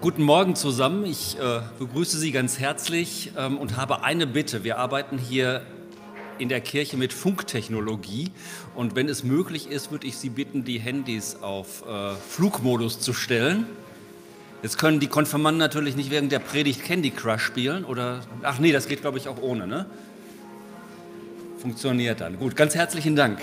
Guten Morgen zusammen. Ich äh, begrüße Sie ganz herzlich ähm, und habe eine Bitte. Wir arbeiten hier in der Kirche mit Funktechnologie und wenn es möglich ist, würde ich Sie bitten, die Handys auf äh, Flugmodus zu stellen. Jetzt können die Konfirmanden natürlich nicht während der Predigt Candy Crush spielen oder ach nee, das geht glaube ich auch ohne, ne? Funktioniert dann. Gut, ganz herzlichen Dank.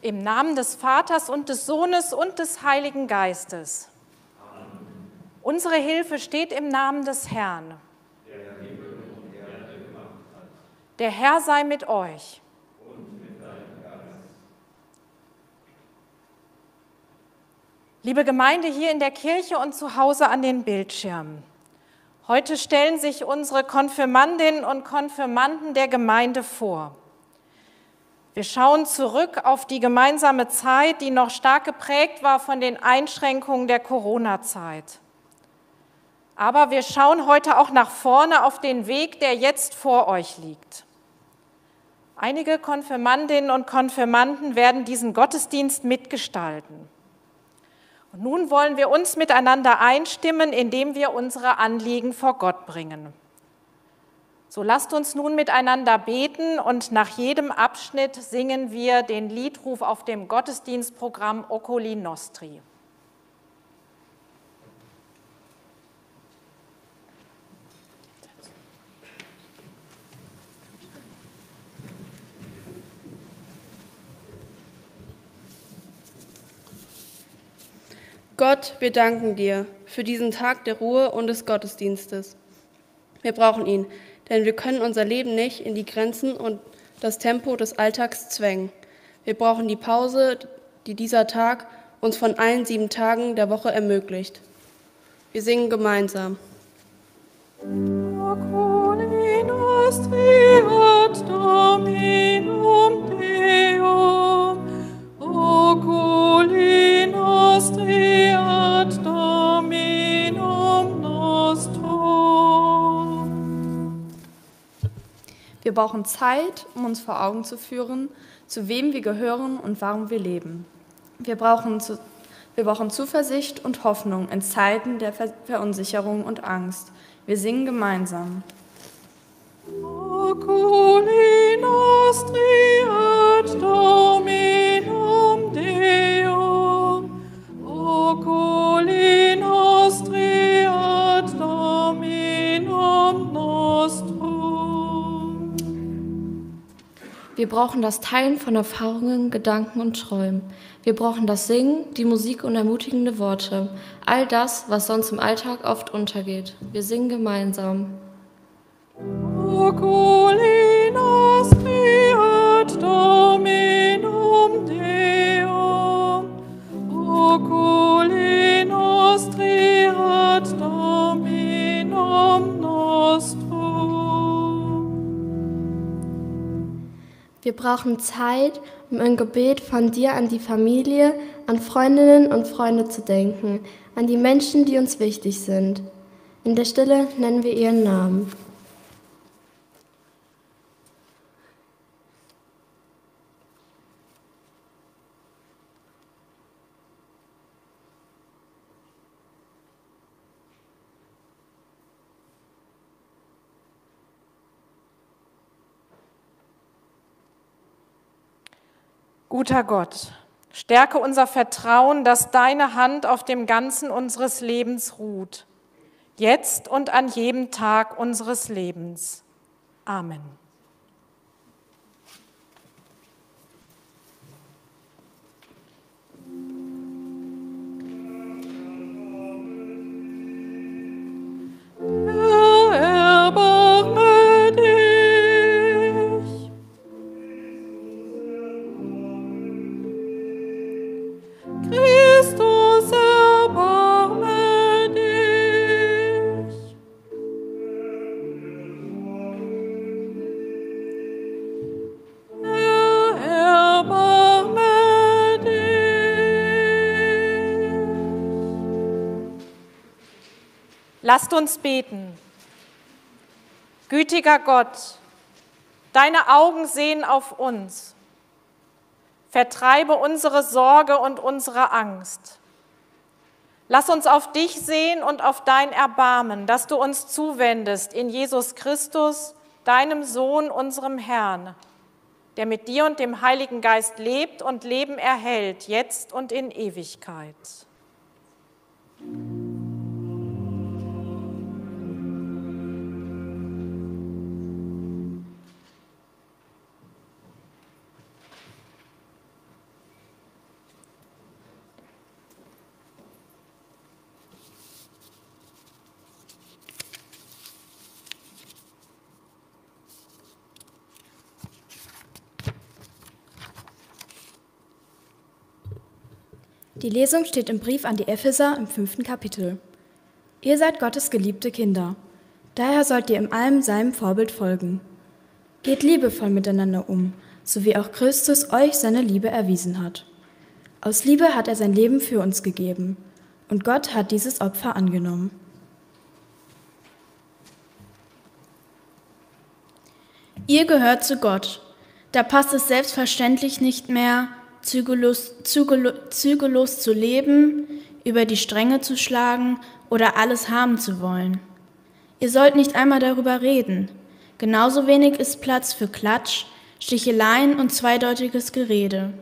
Im Namen des Vaters und des Sohnes und des Heiligen Geistes. Amen. Unsere Hilfe steht im Namen des Herrn. Der Herr sei mit euch. Liebe Gemeinde hier in der Kirche und zu Hause an den Bildschirmen. Heute stellen sich unsere Konfirmandinnen und Konfirmanden der Gemeinde vor. Wir schauen zurück auf die gemeinsame Zeit, die noch stark geprägt war von den Einschränkungen der Corona-Zeit. Aber wir schauen heute auch nach vorne auf den Weg, der jetzt vor euch liegt. Einige Konfirmandinnen und Konfirmanden werden diesen Gottesdienst mitgestalten. Und nun wollen wir uns miteinander einstimmen, indem wir unsere Anliegen vor Gott bringen. So lasst uns nun miteinander beten und nach jedem Abschnitt singen wir den Liedruf auf dem Gottesdienstprogramm Ocoli Nostri. Gott, wir danken dir für diesen Tag der Ruhe und des Gottesdienstes. Wir brauchen ihn, denn wir können unser Leben nicht in die Grenzen und das Tempo des Alltags zwängen. Wir brauchen die Pause, die dieser Tag uns von allen sieben Tagen der Woche ermöglicht. Wir singen gemeinsam. Dominum Deum, ad Wir brauchen Zeit, um uns vor Augen zu führen, zu wem wir gehören und warum wir leben. Wir brauchen, zu, wir brauchen Zuversicht und Hoffnung in Zeiten der Ver Verunsicherung und Angst. Wir singen gemeinsam. Nostri ad Dominum Deum, nostri ad Wir brauchen das Teilen von Erfahrungen, Gedanken und Träumen. Wir brauchen das Singen, die Musik und ermutigende Worte. All das, was sonst im Alltag oft untergeht. Wir singen gemeinsam. Nostri ad Dominum Deum, nostri ad Wir brauchen Zeit, um im Gebet von dir an die Familie, an Freundinnen und Freunde zu denken, an die Menschen, die uns wichtig sind. In der Stille nennen wir ihren Namen. Guter Gott, stärke unser Vertrauen, dass deine Hand auf dem Ganzen unseres Lebens ruht, jetzt und an jedem Tag unseres Lebens. Amen. Lasst uns beten. Gütiger Gott, deine Augen sehen auf uns. Vertreibe unsere Sorge und unsere Angst. Lass uns auf dich sehen und auf dein Erbarmen, dass du uns zuwendest in Jesus Christus, deinem Sohn, unserem Herrn, der mit dir und dem Heiligen Geist lebt und Leben erhält, jetzt und in Ewigkeit. Die Lesung steht im Brief an die Epheser im fünften Kapitel. Ihr seid Gottes geliebte Kinder. Daher sollt ihr in allem seinem Vorbild folgen. Geht liebevoll miteinander um, so wie auch Christus euch seine Liebe erwiesen hat. Aus Liebe hat er sein Leben für uns gegeben, und Gott hat dieses Opfer angenommen. Ihr gehört zu Gott. Da passt es selbstverständlich nicht mehr, zügellos, zügellos, zügellos zu leben, über die Stränge zu schlagen oder alles haben zu wollen. Ihr sollt nicht einmal darüber reden. Genauso wenig ist Platz für Klatsch, Sticheleien und zweideutiges Gerede.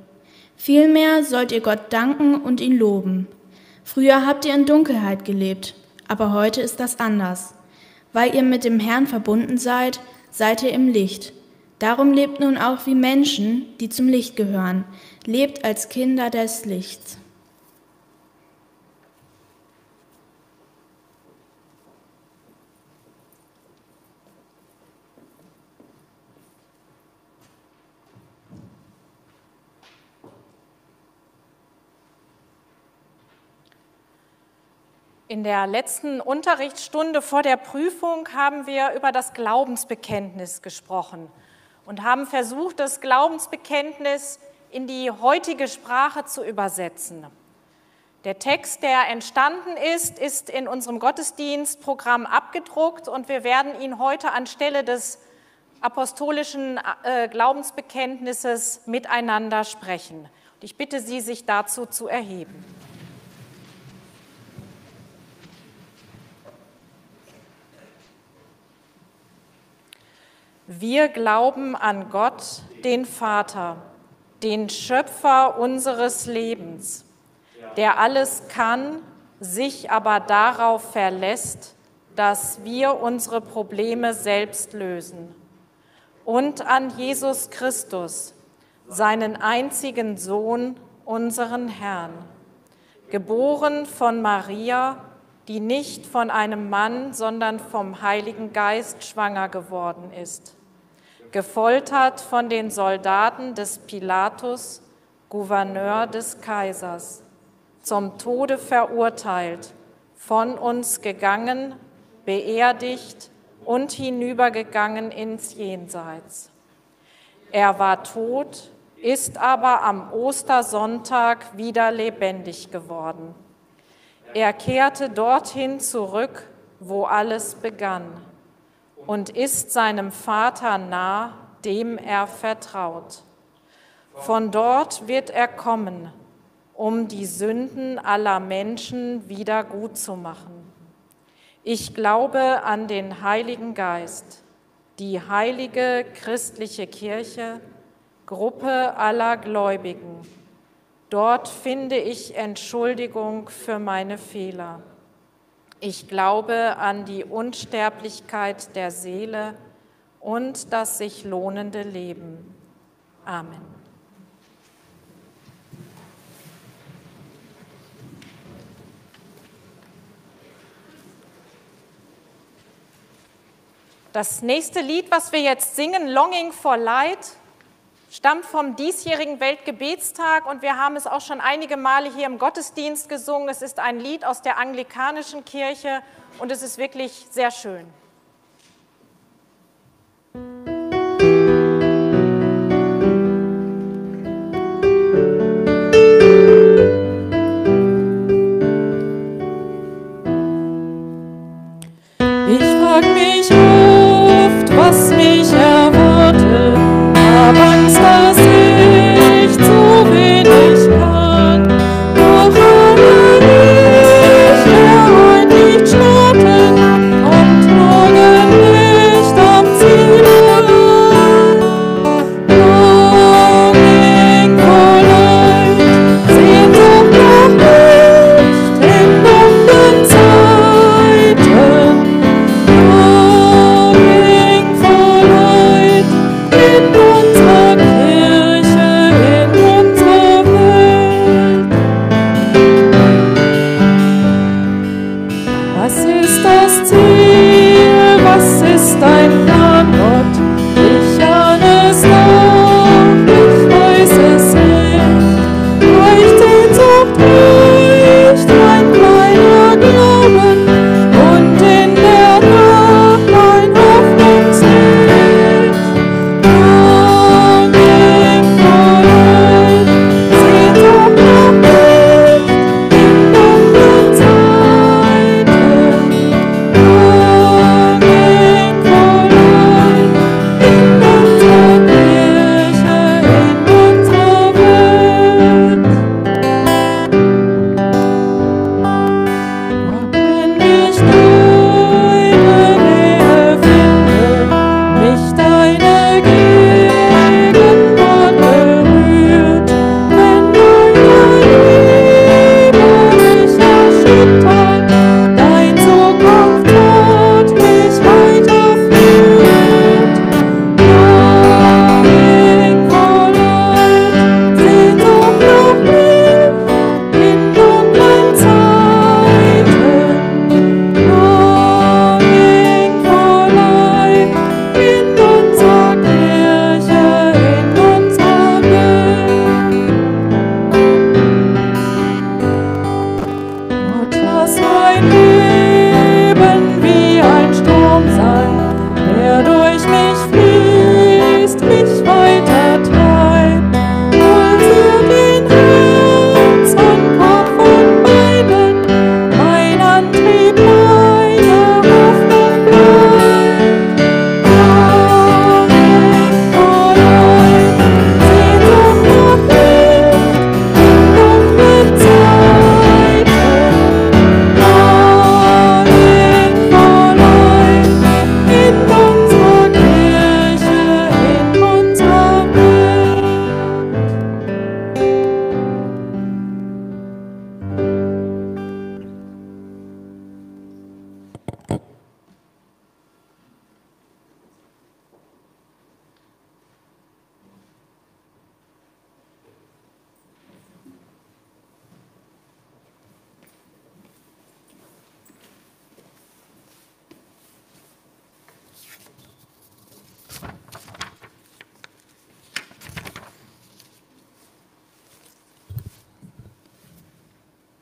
Vielmehr sollt ihr Gott danken und ihn loben. Früher habt ihr in Dunkelheit gelebt, aber heute ist das anders. Weil ihr mit dem Herrn verbunden seid, seid ihr im Licht. Darum lebt nun auch wie Menschen, die zum Licht gehören, lebt als Kinder des Lichts. In der letzten Unterrichtsstunde vor der Prüfung haben wir über das Glaubensbekenntnis gesprochen und haben versucht, das Glaubensbekenntnis in die heutige Sprache zu übersetzen. Der Text, der entstanden ist, ist in unserem Gottesdienstprogramm abgedruckt und wir werden ihn heute anstelle des apostolischen äh, Glaubensbekenntnisses miteinander sprechen. ich bitte Sie, sich dazu zu erheben. Wir glauben an Gott, den Vater, den Schöpfer unseres Lebens, der alles kann, sich aber darauf verlässt, dass wir unsere Probleme selbst lösen. Und an Jesus Christus, seinen einzigen Sohn, unseren Herrn, geboren von Maria, die nicht von einem Mann, sondern vom Heiligen Geist schwanger geworden ist gefoltert von den Soldaten des Pilatus, Gouverneur des Kaisers, zum Tode verurteilt, von uns gegangen, beerdigt und hinübergegangen ins Jenseits. Er war tot, ist aber am Ostersonntag wieder lebendig geworden. Er kehrte dorthin zurück, wo alles begann und ist seinem Vater nah, dem er vertraut. Von dort wird er kommen, um die Sünden aller Menschen wieder gut zu machen. Ich glaube an den Heiligen Geist, die heilige christliche Kirche, Gruppe aller Gläubigen. Dort finde ich Entschuldigung für meine Fehler. Ich glaube an die Unsterblichkeit der Seele und das sich lohnende Leben. Amen. Das nächste Lied, was wir jetzt singen, Longing for Light, stammt vom diesjährigen Weltgebetstag und wir haben es auch schon einige Male hier im Gottesdienst gesungen. Es ist ein Lied aus der anglikanischen Kirche und es ist wirklich sehr schön.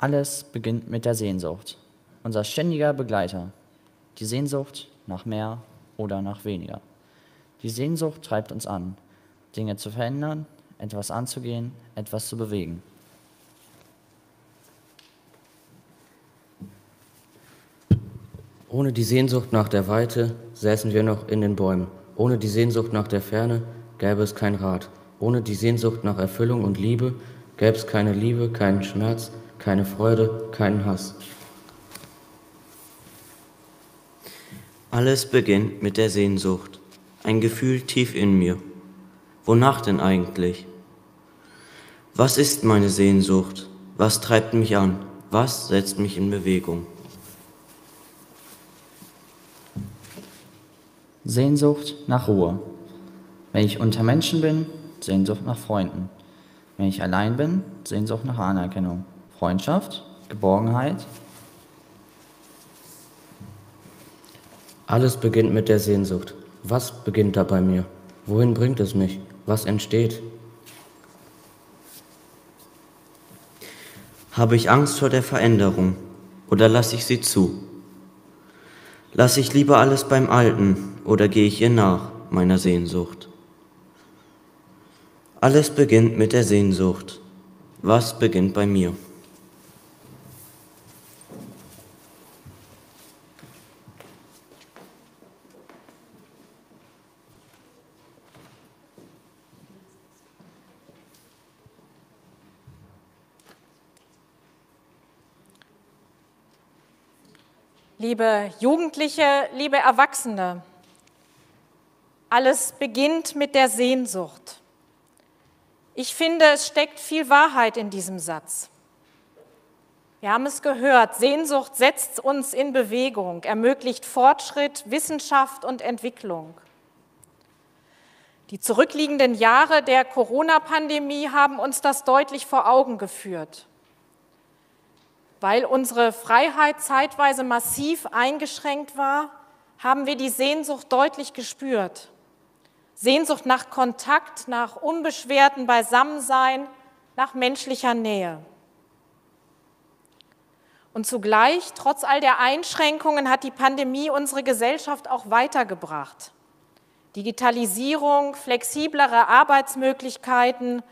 Alles beginnt mit der Sehnsucht, unser ständiger Begleiter. Die Sehnsucht nach mehr oder nach weniger. Die Sehnsucht treibt uns an, Dinge zu verändern, etwas anzugehen, etwas zu bewegen. Ohne die Sehnsucht nach der Weite säßen wir noch in den Bäumen. Ohne die Sehnsucht nach der Ferne gäbe es kein Rad. Ohne die Sehnsucht nach Erfüllung und Liebe gäbe es keine Liebe, keinen Schmerz, keine Freude, keinen Hass. Alles beginnt mit der Sehnsucht, ein Gefühl tief in mir. Wonach denn eigentlich? Was ist meine Sehnsucht? Was treibt mich an? Was setzt mich in Bewegung? Sehnsucht nach Ruhe. Wenn ich unter Menschen bin, Sehnsucht nach Freunden. Wenn ich allein bin, Sehnsucht nach Anerkennung. Freundschaft, Geborgenheit. Alles beginnt mit der Sehnsucht. Was beginnt da bei mir? Wohin bringt es mich? Was entsteht? Habe ich Angst vor der Veränderung oder lasse ich sie zu? Lasse ich lieber alles beim Alten oder gehe ich ihr nach, meiner Sehnsucht? Alles beginnt mit der Sehnsucht. Was beginnt bei mir? Liebe Jugendliche, liebe Erwachsene, alles beginnt mit der Sehnsucht. Ich finde, es steckt viel Wahrheit in diesem Satz. Wir haben es gehört, Sehnsucht setzt uns in Bewegung, ermöglicht Fortschritt, Wissenschaft und Entwicklung. Die zurückliegenden Jahre der Corona-Pandemie haben uns das deutlich vor Augen geführt weil unsere Freiheit zeitweise massiv eingeschränkt war, haben wir die Sehnsucht deutlich gespürt. Sehnsucht nach Kontakt, nach unbeschwerten Beisammensein, nach menschlicher Nähe. Und zugleich, trotz all der Einschränkungen, hat die Pandemie unsere Gesellschaft auch weitergebracht. Digitalisierung, flexiblere Arbeitsmöglichkeiten,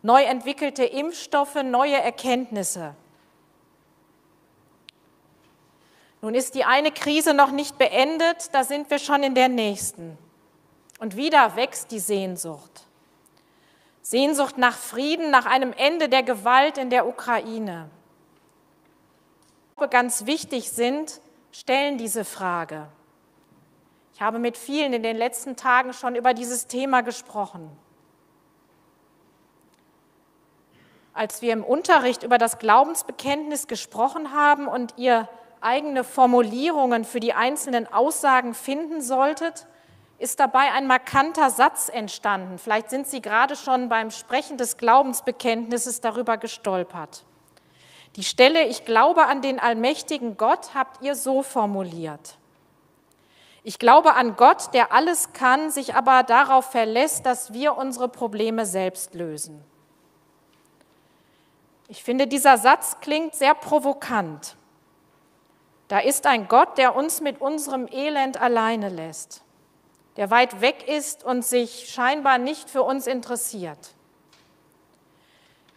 neu entwickelte Impfstoffe, neue Erkenntnisse. Nun ist die eine Krise noch nicht beendet, da sind wir schon in der nächsten. Und wieder wächst die Sehnsucht. Sehnsucht nach Frieden, nach einem Ende der Gewalt in der Ukraine. Ganz wichtig sind, stellen diese Frage. Ich habe mit vielen in den letzten Tagen schon über dieses Thema gesprochen. Als wir im Unterricht über das Glaubensbekenntnis gesprochen haben und ihr eigene Formulierungen für die einzelnen Aussagen finden solltet, ist dabei ein markanter Satz entstanden. Vielleicht sind Sie gerade schon beim Sprechen des Glaubensbekenntnisses darüber gestolpert. Die Stelle Ich glaube an den allmächtigen Gott habt ihr so formuliert. Ich glaube an Gott, der alles kann, sich aber darauf verlässt, dass wir unsere Probleme selbst lösen. Ich finde, dieser Satz klingt sehr provokant. Da ist ein Gott, der uns mit unserem Elend alleine lässt, der weit weg ist und sich scheinbar nicht für uns interessiert.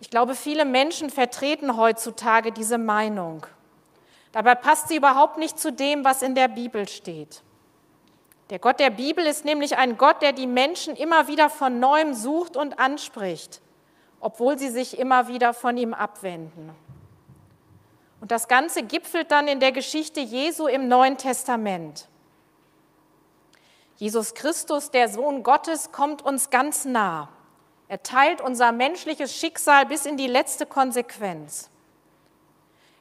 Ich glaube, viele Menschen vertreten heutzutage diese Meinung. Dabei passt sie überhaupt nicht zu dem, was in der Bibel steht. Der Gott der Bibel ist nämlich ein Gott, der die Menschen immer wieder von neuem sucht und anspricht, obwohl sie sich immer wieder von ihm abwenden. Und das Ganze gipfelt dann in der Geschichte Jesu im Neuen Testament. Jesus Christus, der Sohn Gottes, kommt uns ganz nah. Er teilt unser menschliches Schicksal bis in die letzte Konsequenz.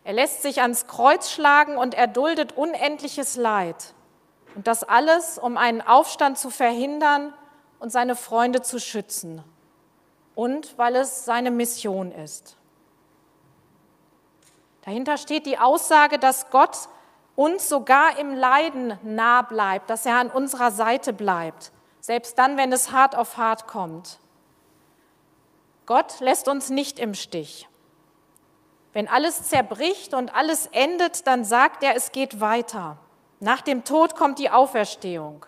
Er lässt sich ans Kreuz schlagen und erduldet unendliches Leid. Und das alles, um einen Aufstand zu verhindern und seine Freunde zu schützen. Und weil es seine Mission ist. Dahinter steht die Aussage, dass Gott uns sogar im Leiden nah bleibt, dass er an unserer Seite bleibt, selbst dann, wenn es hart auf hart kommt. Gott lässt uns nicht im Stich. Wenn alles zerbricht und alles endet, dann sagt er, es geht weiter. Nach dem Tod kommt die Auferstehung.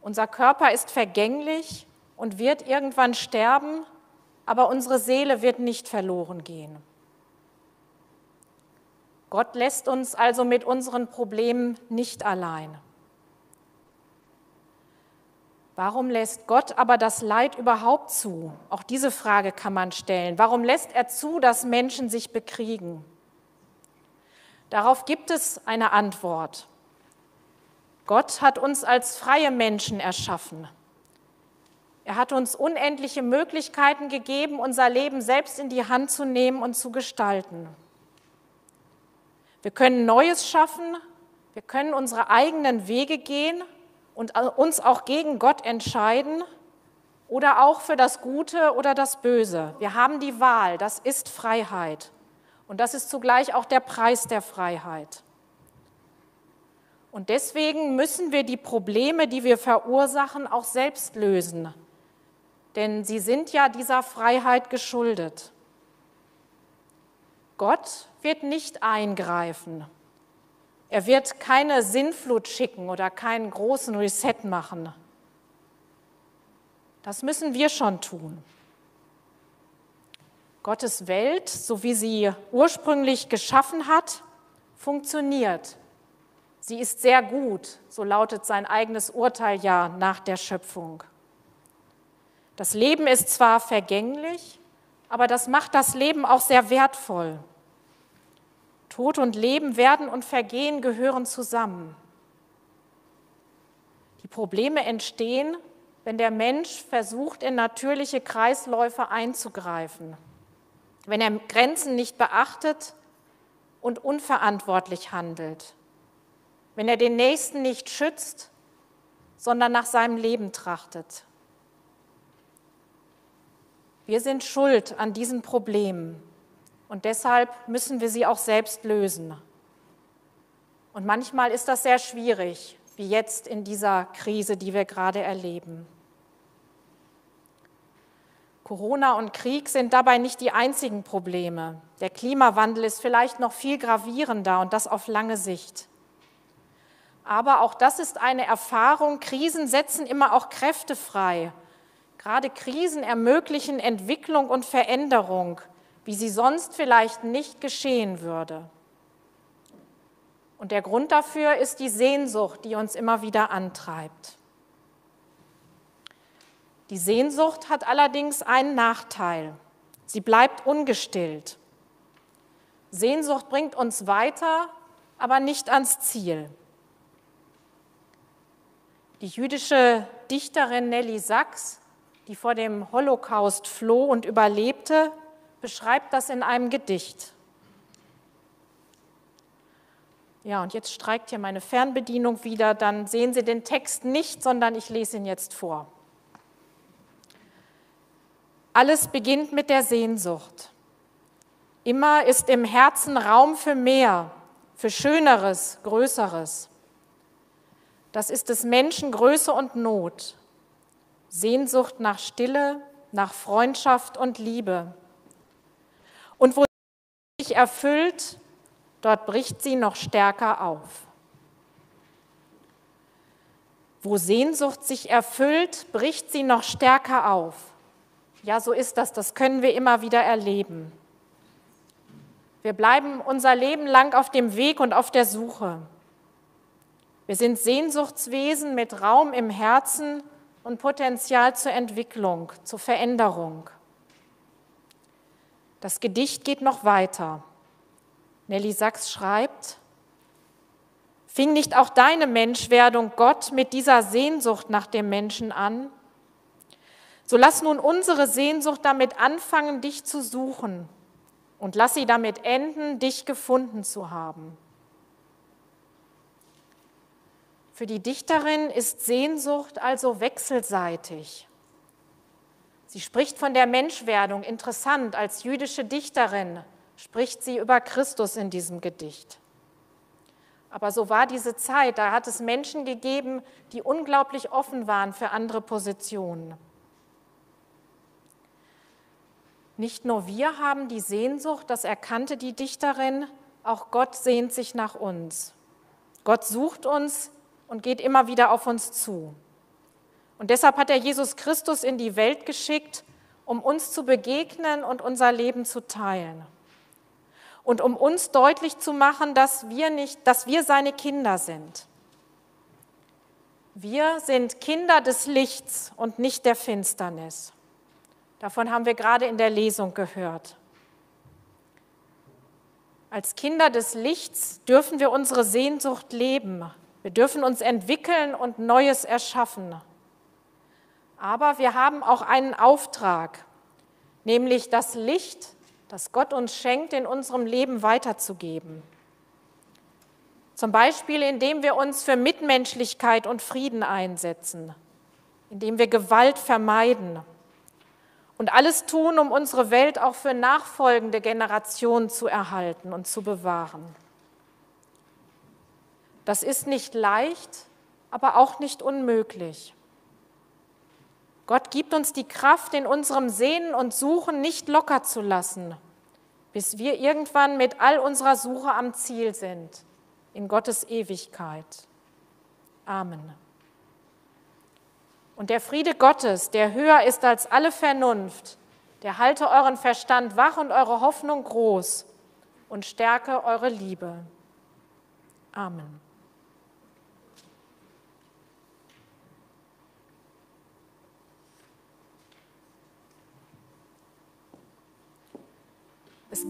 Unser Körper ist vergänglich und wird irgendwann sterben, aber unsere Seele wird nicht verloren gehen. Gott lässt uns also mit unseren Problemen nicht allein. Warum lässt Gott aber das Leid überhaupt zu? Auch diese Frage kann man stellen. Warum lässt er zu, dass Menschen sich bekriegen? Darauf gibt es eine Antwort. Gott hat uns als freie Menschen erschaffen. Er hat uns unendliche Möglichkeiten gegeben, unser Leben selbst in die Hand zu nehmen und zu gestalten. Wir können Neues schaffen, wir können unsere eigenen Wege gehen und uns auch gegen Gott entscheiden oder auch für das Gute oder das Böse. Wir haben die Wahl, das ist Freiheit. Und das ist zugleich auch der Preis der Freiheit. Und deswegen müssen wir die Probleme, die wir verursachen, auch selbst lösen. Denn sie sind ja dieser Freiheit geschuldet. Gott wird nicht eingreifen. Er wird keine Sinnflut schicken oder keinen großen Reset machen. Das müssen wir schon tun. Gottes Welt, so wie sie ursprünglich geschaffen hat, funktioniert. Sie ist sehr gut, so lautet sein eigenes Urteil ja nach der Schöpfung. Das Leben ist zwar vergänglich, aber das macht das Leben auch sehr wertvoll. Tod und Leben, Werden und Vergehen gehören zusammen. Die Probleme entstehen, wenn der Mensch versucht, in natürliche Kreisläufe einzugreifen, wenn er Grenzen nicht beachtet und unverantwortlich handelt, wenn er den Nächsten nicht schützt, sondern nach seinem Leben trachtet. Wir sind schuld an diesen Problemen und deshalb müssen wir sie auch selbst lösen. Und manchmal ist das sehr schwierig, wie jetzt in dieser Krise, die wir gerade erleben. Corona und Krieg sind dabei nicht die einzigen Probleme. Der Klimawandel ist vielleicht noch viel gravierender und das auf lange Sicht. Aber auch das ist eine Erfahrung. Krisen setzen immer auch Kräfte frei. Gerade Krisen ermöglichen Entwicklung und Veränderung wie sie sonst vielleicht nicht geschehen würde. Und der Grund dafür ist die Sehnsucht, die uns immer wieder antreibt. Die Sehnsucht hat allerdings einen Nachteil. Sie bleibt ungestillt. Sehnsucht bringt uns weiter, aber nicht ans Ziel. Die jüdische Dichterin Nelly Sachs, die vor dem Holocaust floh und überlebte, beschreibt das in einem Gedicht. Ja, und jetzt streikt hier meine Fernbedienung wieder, dann sehen Sie den Text nicht, sondern ich lese ihn jetzt vor. Alles beginnt mit der Sehnsucht. Immer ist im Herzen Raum für mehr, für Schöneres, Größeres. Das ist des Menschen Größe und Not. Sehnsucht nach Stille, nach Freundschaft und Liebe. Und wo sie sich erfüllt, dort bricht sie noch stärker auf. Wo Sehnsucht sich erfüllt, bricht sie noch stärker auf. Ja, so ist das, das können wir immer wieder erleben. Wir bleiben unser Leben lang auf dem Weg und auf der Suche. Wir sind Sehnsuchtswesen mit Raum im Herzen und Potenzial zur Entwicklung, zur Veränderung. Das Gedicht geht noch weiter. Nelly Sachs schreibt, Fing nicht auch deine Menschwerdung Gott mit dieser Sehnsucht nach dem Menschen an? So lass nun unsere Sehnsucht damit anfangen, dich zu suchen und lass sie damit enden, dich gefunden zu haben. Für die Dichterin ist Sehnsucht also wechselseitig. Sie spricht von der Menschwerdung. Interessant, als jüdische Dichterin spricht sie über Christus in diesem Gedicht. Aber so war diese Zeit, da hat es Menschen gegeben, die unglaublich offen waren für andere Positionen. Nicht nur wir haben die Sehnsucht, das erkannte die Dichterin, auch Gott sehnt sich nach uns. Gott sucht uns und geht immer wieder auf uns zu. Und deshalb hat er Jesus Christus in die Welt geschickt, um uns zu begegnen und unser Leben zu teilen. Und um uns deutlich zu machen, dass wir, nicht, dass wir seine Kinder sind. Wir sind Kinder des Lichts und nicht der Finsternis. Davon haben wir gerade in der Lesung gehört. Als Kinder des Lichts dürfen wir unsere Sehnsucht leben. Wir dürfen uns entwickeln und Neues erschaffen. Aber wir haben auch einen Auftrag, nämlich das Licht, das Gott uns schenkt, in unserem Leben weiterzugeben. Zum Beispiel, indem wir uns für Mitmenschlichkeit und Frieden einsetzen, indem wir Gewalt vermeiden und alles tun, um unsere Welt auch für nachfolgende Generationen zu erhalten und zu bewahren. Das ist nicht leicht, aber auch nicht unmöglich. Gott gibt uns die Kraft, in unserem Sehnen und Suchen nicht locker zu lassen, bis wir irgendwann mit all unserer Suche am Ziel sind, in Gottes Ewigkeit. Amen. Und der Friede Gottes, der höher ist als alle Vernunft, der halte euren Verstand wach und eure Hoffnung groß und stärke eure Liebe. Amen. Es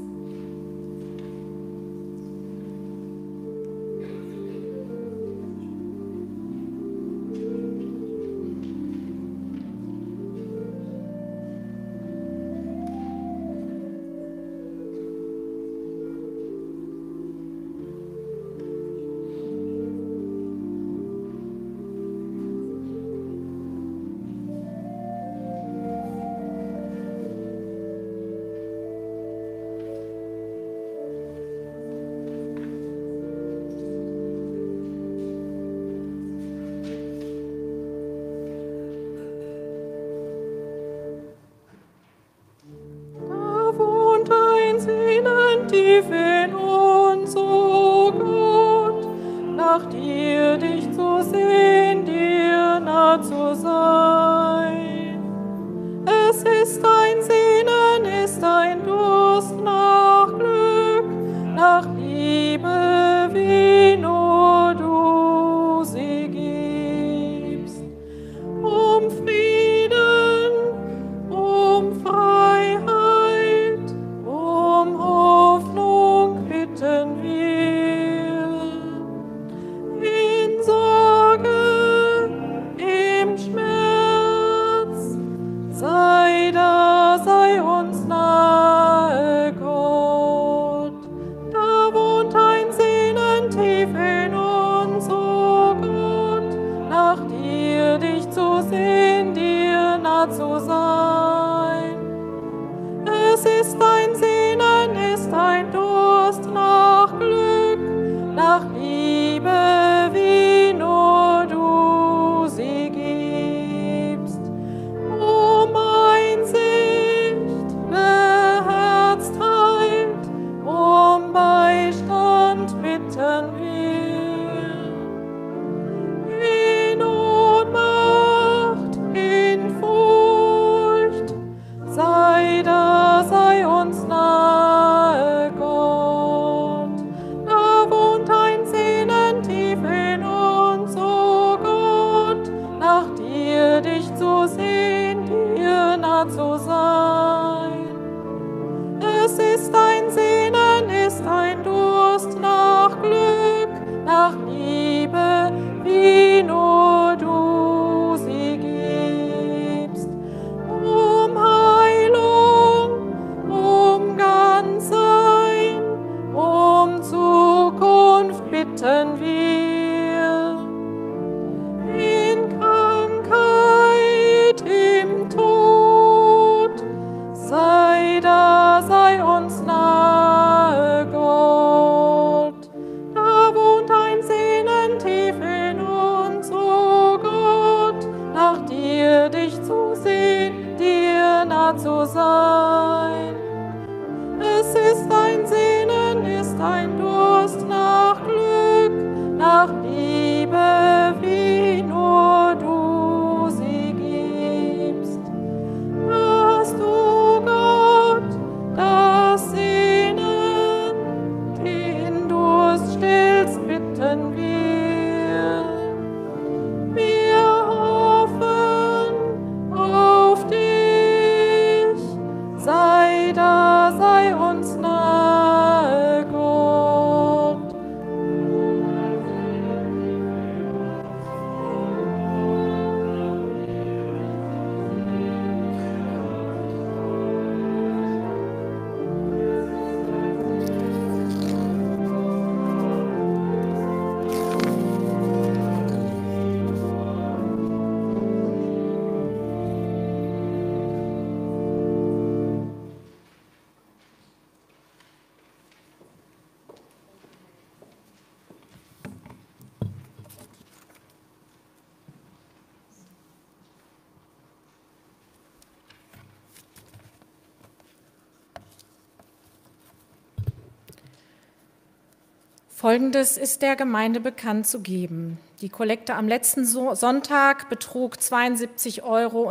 Folgendes ist der Gemeinde bekannt zu geben. Die Kollekte am letzten So- Sonntag betrug 72,87 Euro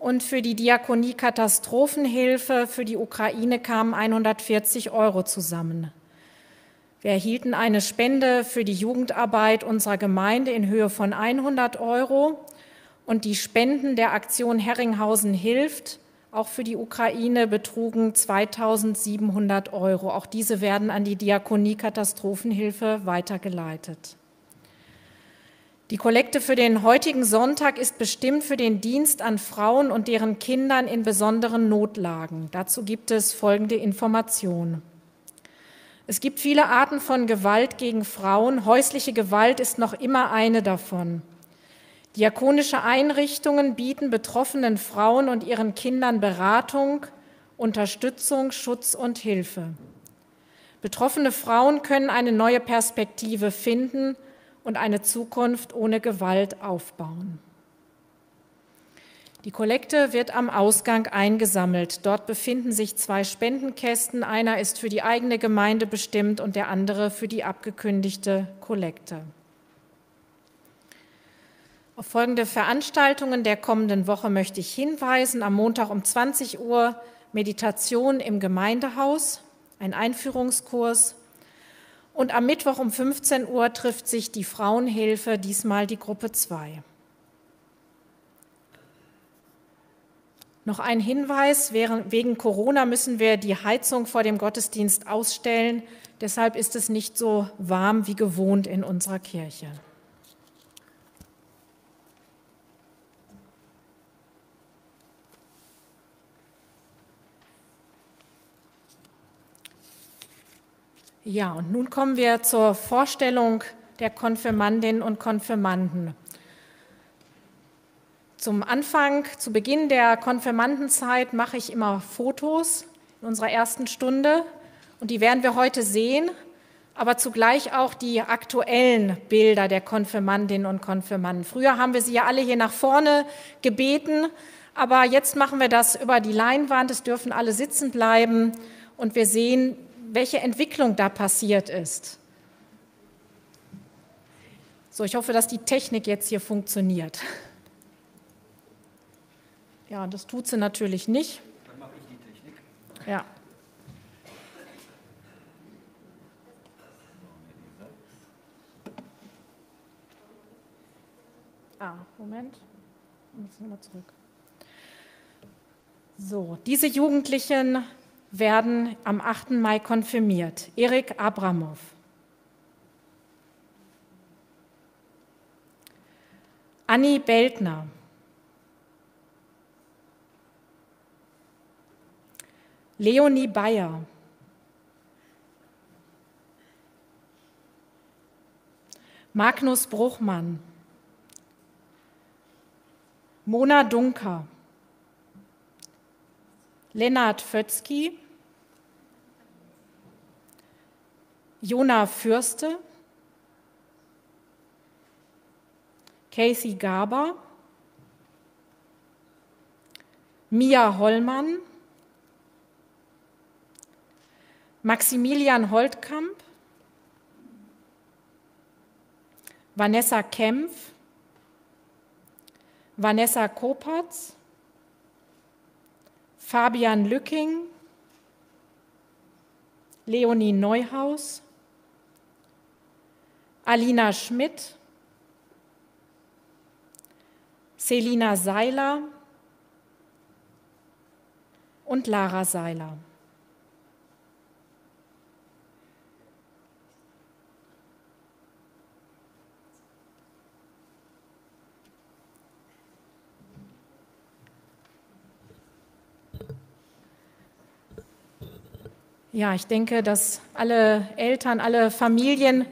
und für die Diakonie Katastrophenhilfe für die Ukraine kamen 140 Euro zusammen. Wir erhielten eine Spende für die Jugendarbeit unserer Gemeinde in Höhe von 100 Euro und die Spenden der Aktion Herringhausen hilft auch für die Ukraine betrugen 2700 Euro. Auch diese werden an die Diakonie Katastrophenhilfe weitergeleitet. Die Kollekte für den heutigen Sonntag ist bestimmt für den Dienst an Frauen und deren Kindern in besonderen Notlagen. Dazu gibt es folgende Information. Es gibt viele Arten von Gewalt gegen Frauen. Häusliche Gewalt ist noch immer eine davon. Diakonische Einrichtungen bieten betroffenen Frauen und ihren Kindern Beratung, Unterstützung, Schutz und Hilfe. Betroffene Frauen können eine neue Perspektive finden und eine Zukunft ohne Gewalt aufbauen. Die Kollekte wird am Ausgang eingesammelt. Dort befinden sich zwei Spendenkästen. Einer ist für die eigene Gemeinde bestimmt und der andere für die abgekündigte Kollekte. Auf folgende Veranstaltungen der kommenden Woche möchte ich hinweisen. Am Montag um 20 Uhr Meditation im Gemeindehaus, ein Einführungskurs. Und am Mittwoch um 15 Uhr trifft sich die Frauenhilfe, diesmal die Gruppe 2. Noch ein Hinweis, wegen Corona müssen wir die Heizung vor dem Gottesdienst ausstellen. Deshalb ist es nicht so warm wie gewohnt in unserer Kirche. Ja, und nun kommen wir zur Vorstellung der Konfirmandinnen und Konfirmanden. Zum Anfang, zu Beginn der Konfirmandenzeit mache ich immer Fotos in unserer ersten Stunde und die werden wir heute sehen, aber zugleich auch die aktuellen Bilder der Konfirmandinnen und Konfirmanden. Früher haben wir sie ja alle hier nach vorne gebeten, aber jetzt machen wir das über die Leinwand. Es dürfen alle sitzen bleiben und wir sehen welche Entwicklung da passiert ist. So, ich hoffe, dass die Technik jetzt hier funktioniert. Ja, das tut sie natürlich nicht. Dann mache ich die Technik. Ja. Ah, Moment. Wir müssen nochmal zurück. So, diese Jugendlichen werden am 8. Mai konfirmiert. Erik Abramov. Anni Beltner. Leonie Bayer. Magnus Bruchmann. Mona Dunker. Lennart Fötzky, Jona Fürste, Casey Gaber, Mia Hollmann, Maximilian Holtkamp, Vanessa Kempf, Vanessa Kopatz, Fabian Lücking, Leonie Neuhaus, Alina Schmidt, Selina Seiler und Lara Seiler. Ja, ich denke, dass alle Eltern, alle Familien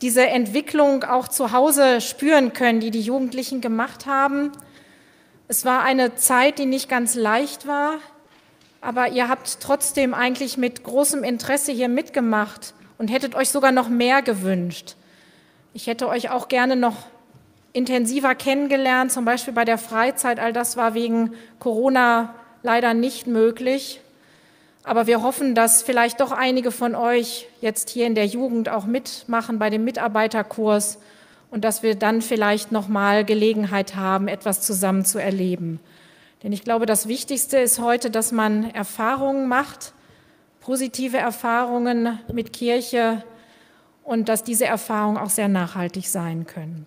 diese Entwicklung auch zu Hause spüren können, die die Jugendlichen gemacht haben. Es war eine Zeit, die nicht ganz leicht war, aber ihr habt trotzdem eigentlich mit großem Interesse hier mitgemacht und hättet euch sogar noch mehr gewünscht. Ich hätte euch auch gerne noch intensiver kennengelernt, zum Beispiel bei der Freizeit. All das war wegen Corona leider nicht möglich. Aber wir hoffen, dass vielleicht doch einige von euch jetzt hier in der Jugend auch mitmachen bei dem Mitarbeiterkurs und dass wir dann vielleicht noch mal Gelegenheit haben, etwas zusammen zu erleben. Denn ich glaube, das Wichtigste ist heute, dass man Erfahrungen macht, positive Erfahrungen mit Kirche und dass diese Erfahrungen auch sehr nachhaltig sein können.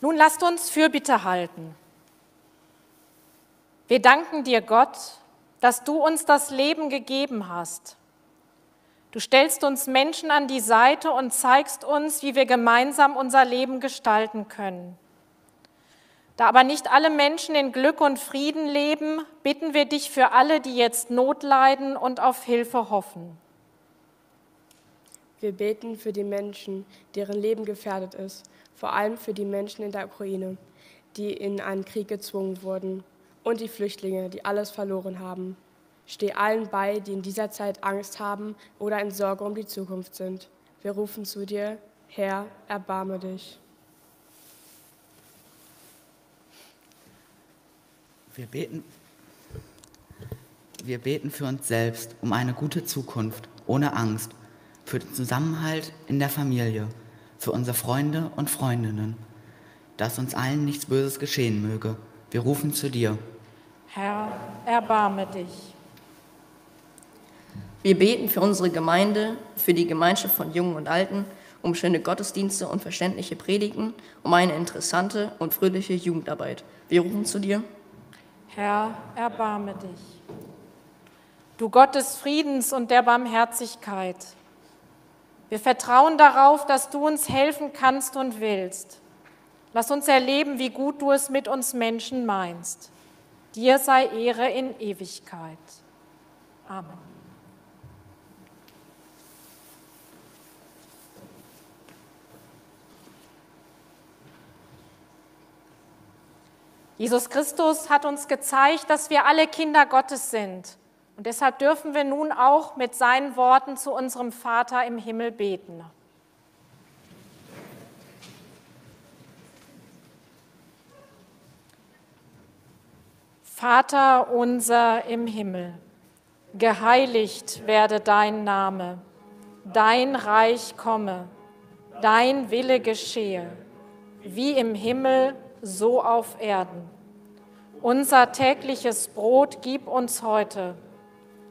Nun lasst uns Fürbitte halten. Wir danken dir, Gott, dass du uns das Leben gegeben hast. Du stellst uns Menschen an die Seite und zeigst uns, wie wir gemeinsam unser Leben gestalten können. Da aber nicht alle Menschen in Glück und Frieden leben, bitten wir dich für alle, die jetzt Not leiden und auf Hilfe hoffen. Wir beten für die Menschen, deren Leben gefährdet ist, vor allem für die Menschen in der Ukraine, die in einen Krieg gezwungen wurden, und die Flüchtlinge, die alles verloren haben. Steh allen bei, die in dieser Zeit Angst haben oder in Sorge um die Zukunft sind. Wir rufen zu dir, Herr, erbarme dich. Wir beten, wir beten für uns selbst um eine gute Zukunft, ohne Angst, für den Zusammenhalt in der Familie, für unsere Freunde und Freundinnen, dass uns allen nichts Böses geschehen möge. Wir rufen zu dir. Herr, erbarme dich. Wir beten für unsere Gemeinde, für die Gemeinschaft von Jungen und Alten, um schöne Gottesdienste und verständliche Predigten, um eine interessante und fröhliche Jugendarbeit. Wir rufen zu dir. Herr, erbarme dich. Du Gott des Friedens und der Barmherzigkeit, wir vertrauen darauf, dass du uns helfen kannst und willst. Lass uns erleben, wie gut du es mit uns Menschen meinst. Dir sei Ehre in Ewigkeit. Amen. Jesus Christus hat uns gezeigt, dass wir alle Kinder Gottes sind. Und deshalb dürfen wir nun auch mit seinen Worten zu unserem Vater im Himmel beten. Vater unser im Himmel, geheiligt werde dein Name, dein Reich komme, dein Wille geschehe, wie im Himmel, so auf Erden. Unser tägliches Brot gib uns heute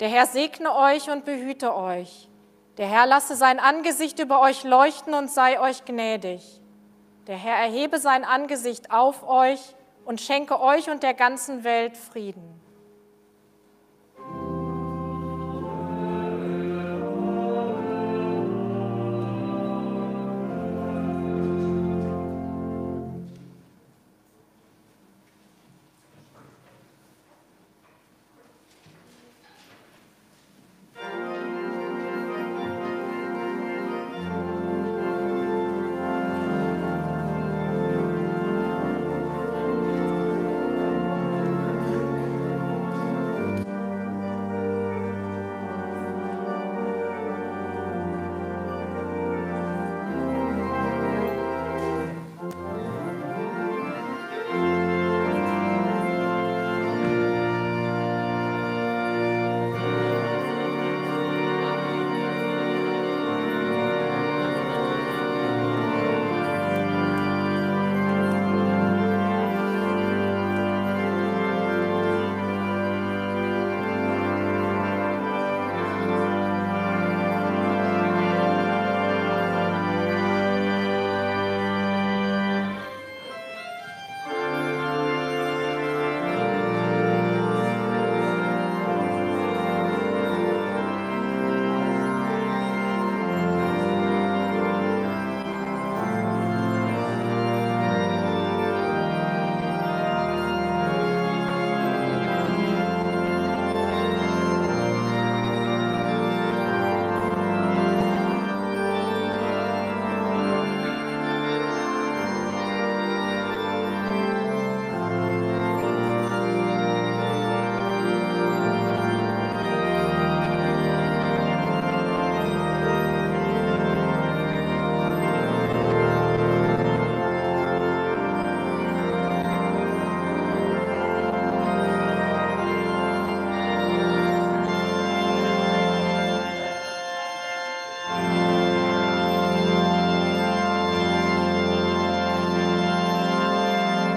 Der Herr segne euch und behüte euch. Der Herr lasse sein Angesicht über euch leuchten und sei euch gnädig. Der Herr erhebe sein Angesicht auf euch und schenke euch und der ganzen Welt Frieden.